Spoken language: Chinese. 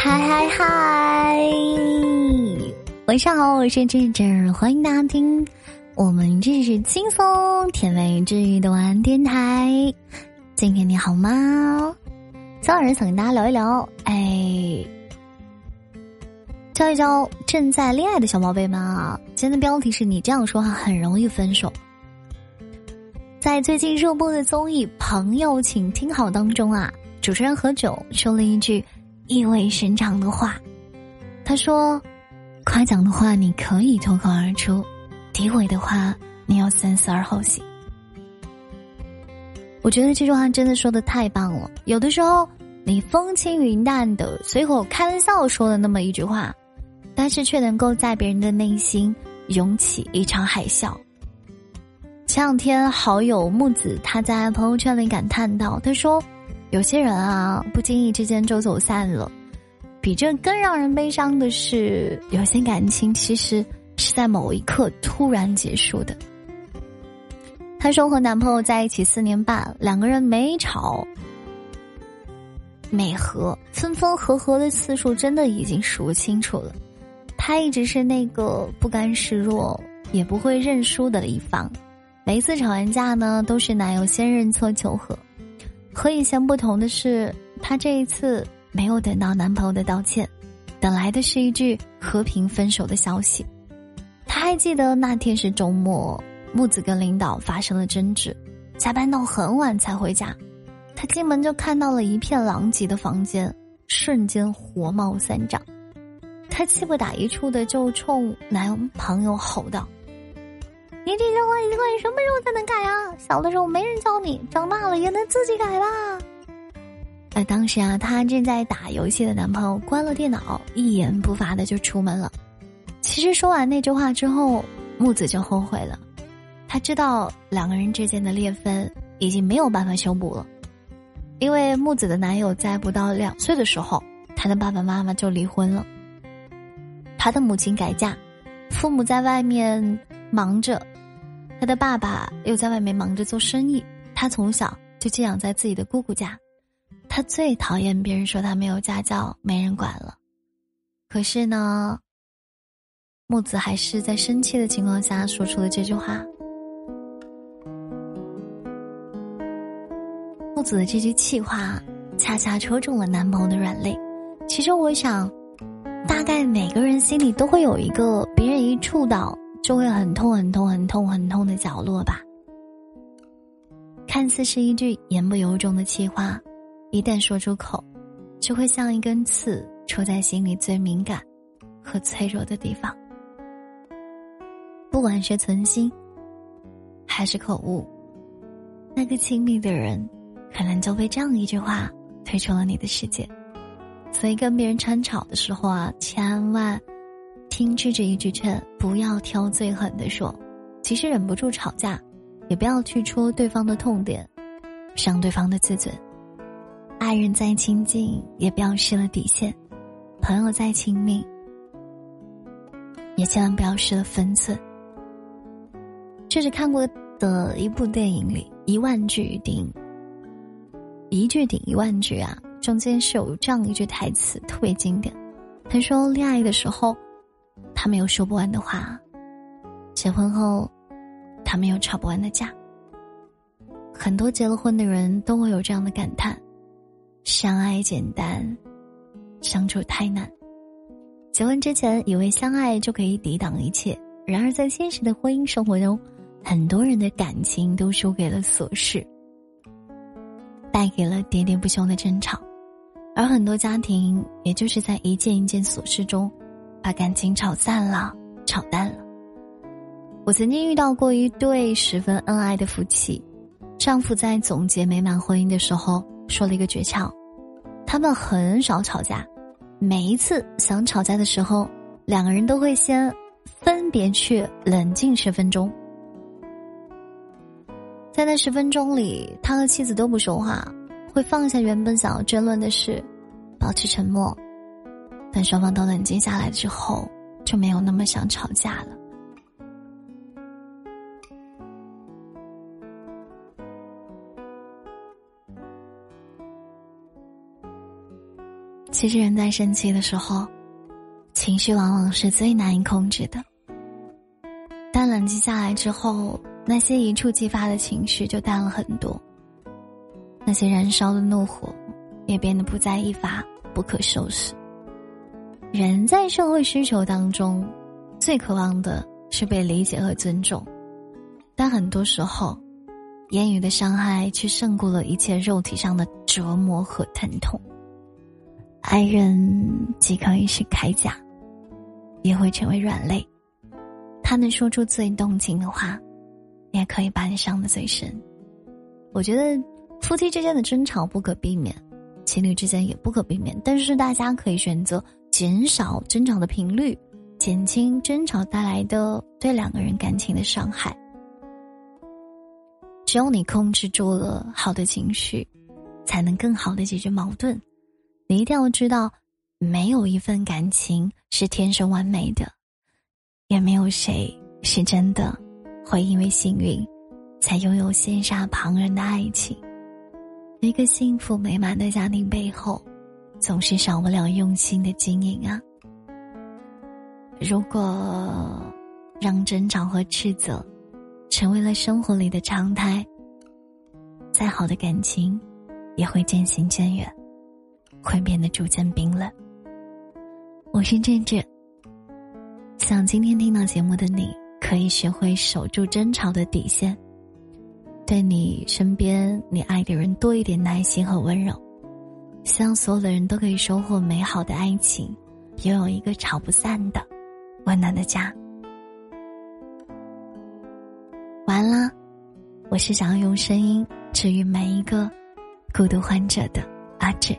嗨嗨嗨！晚上好，我是智智，欢迎大家听我们这是轻松甜美治愈的晚安电台。今天你好吗？今晚上想跟大家聊一聊，哎，教一教正在恋爱的小宝贝们啊！今天的标题是你这样说话很容易分手。在最近热播的综艺《朋友，请听好》当中啊，主持人何炅说了一句意味深长的话。他说：“夸奖的话你可以脱口而出，诋毁的话你要三思而后行。”我觉得这句话真的说的太棒了。有的时候你风轻云淡的随口开玩笑说了那么一句话，但是却能够在别人的内心涌起一场海啸。前两天，好友木子他在朋友圈里感叹道：“他说，有些人啊，不经意之间就走散了。比这更让人悲伤的是，有些感情其实是在某一刻突然结束的。”她说：“和男朋友在一起四年半，两个人没吵、没和，分分合合的次数真的已经数不清楚了。他一直是那个不甘示弱、也不会认输的一方。”每一次吵完架呢，都是男友先认错求和。和以前不同的是，她这一次没有等到男朋友的道歉，等来的是一句和平分手的消息。她还记得那天是周末，木子跟领导发生了争执，加班到很晚才回家。她进门就看到了一片狼藉的房间，瞬间火冒三丈。她气不打一处的就冲男朋友吼道。你这些坏习惯什么时候才能改啊？小的时候没人教你，长大了也能自己改吧。而当时啊，她正在打游戏的男朋友关了电脑，一言不发的就出门了。其实说完那句话之后，木子就后悔了。他知道两个人之间的裂分已经没有办法修补了，因为木子的男友在不到两岁的时候，他的爸爸妈妈就离婚了。他的母亲改嫁，父母在外面忙着。他的爸爸又在外面忙着做生意，他从小就寄养在自己的姑姑家。他最讨厌别人说他没有家教、没人管了。可是呢，木子还是在生气的情况下说出了这句话。木子的这句气话，恰恰戳中了男朋友的软肋。其实我想，大概每个人心里都会有一个别人一触到。就会很痛很痛很痛很痛的角落吧。看似是一句言不由衷的气话，一旦说出口，就会像一根刺戳在心里最敏感和脆弱的地方。不管是存心，还是口误，那个亲密的人，可能就被这样一句话推出了你的世界。所以跟别人争吵的时候啊，千万。听智这一句劝，不要挑最狠的说。即使忍不住吵架，也不要去戳对方的痛点，伤对方的自尊。爱人再亲近，也不要失了底线；朋友再亲密，也千万不要失了分寸。这是看过的一部电影里，一万句顶一句顶一万句啊，中间是有这样一句台词特别经典。他说：“恋爱的时候。”他们有说不完的话，结婚后，他们有吵不完的架。很多结了婚的人都会有这样的感叹：相爱简单，相处太难。结婚之前以为相爱就可以抵挡一切，然而在现实的婚姻生活中，很多人的感情都输给了琐事，带给了喋喋不休的争吵，而很多家庭也就是在一件一件琐事中。把感情吵散了，吵淡了。我曾经遇到过一对十分恩爱的夫妻，丈夫在总结美满婚姻的时候说了一个诀窍：他们很少吵架，每一次想吵架的时候，两个人都会先分别去冷静十分钟。在那十分钟里，他和妻子都不说话，会放下原本想要争论的事，保持沉默。等双方都冷静下来之后，就没有那么想吵架了。其实人在生气的时候，情绪往往是最难以控制的。但冷静下来之后，那些一触即发的情绪就淡了很多，那些燃烧的怒火也变得不再一发不可收拾。人在社会需求当中，最渴望的是被理解和尊重，但很多时候，言语的伤害却胜过了一切肉体上的折磨和疼痛。爱人既可以是铠甲，也会成为软肋。他能说出最动情的话，也可以把你伤得最深。我觉得夫妻之间的争吵不可避免，情侣之间也不可避免，但是大家可以选择。减少争吵的频率，减轻争吵带来的对两个人感情的伤害。只有你控制住了好的情绪，才能更好的解决矛盾。你一定要知道，没有一份感情是天生完美的，也没有谁是真的会因为幸运才拥有羡煞旁人的爱情。一个幸福美满的家庭背后。总是少不了用心的经营啊！如果让争吵和斥责成为了生活里的常态，再好的感情也会渐行渐远，会变得逐渐冰冷。我是郑智，想今天听到节目的你，可以学会守住争吵的底线，对你身边你爱的人多一点耐心和温柔。希望所有的人都可以收获美好的爱情，拥有一个吵不散的温暖的家。完了，我是想要用声音治愈每一个孤独患者的阿志。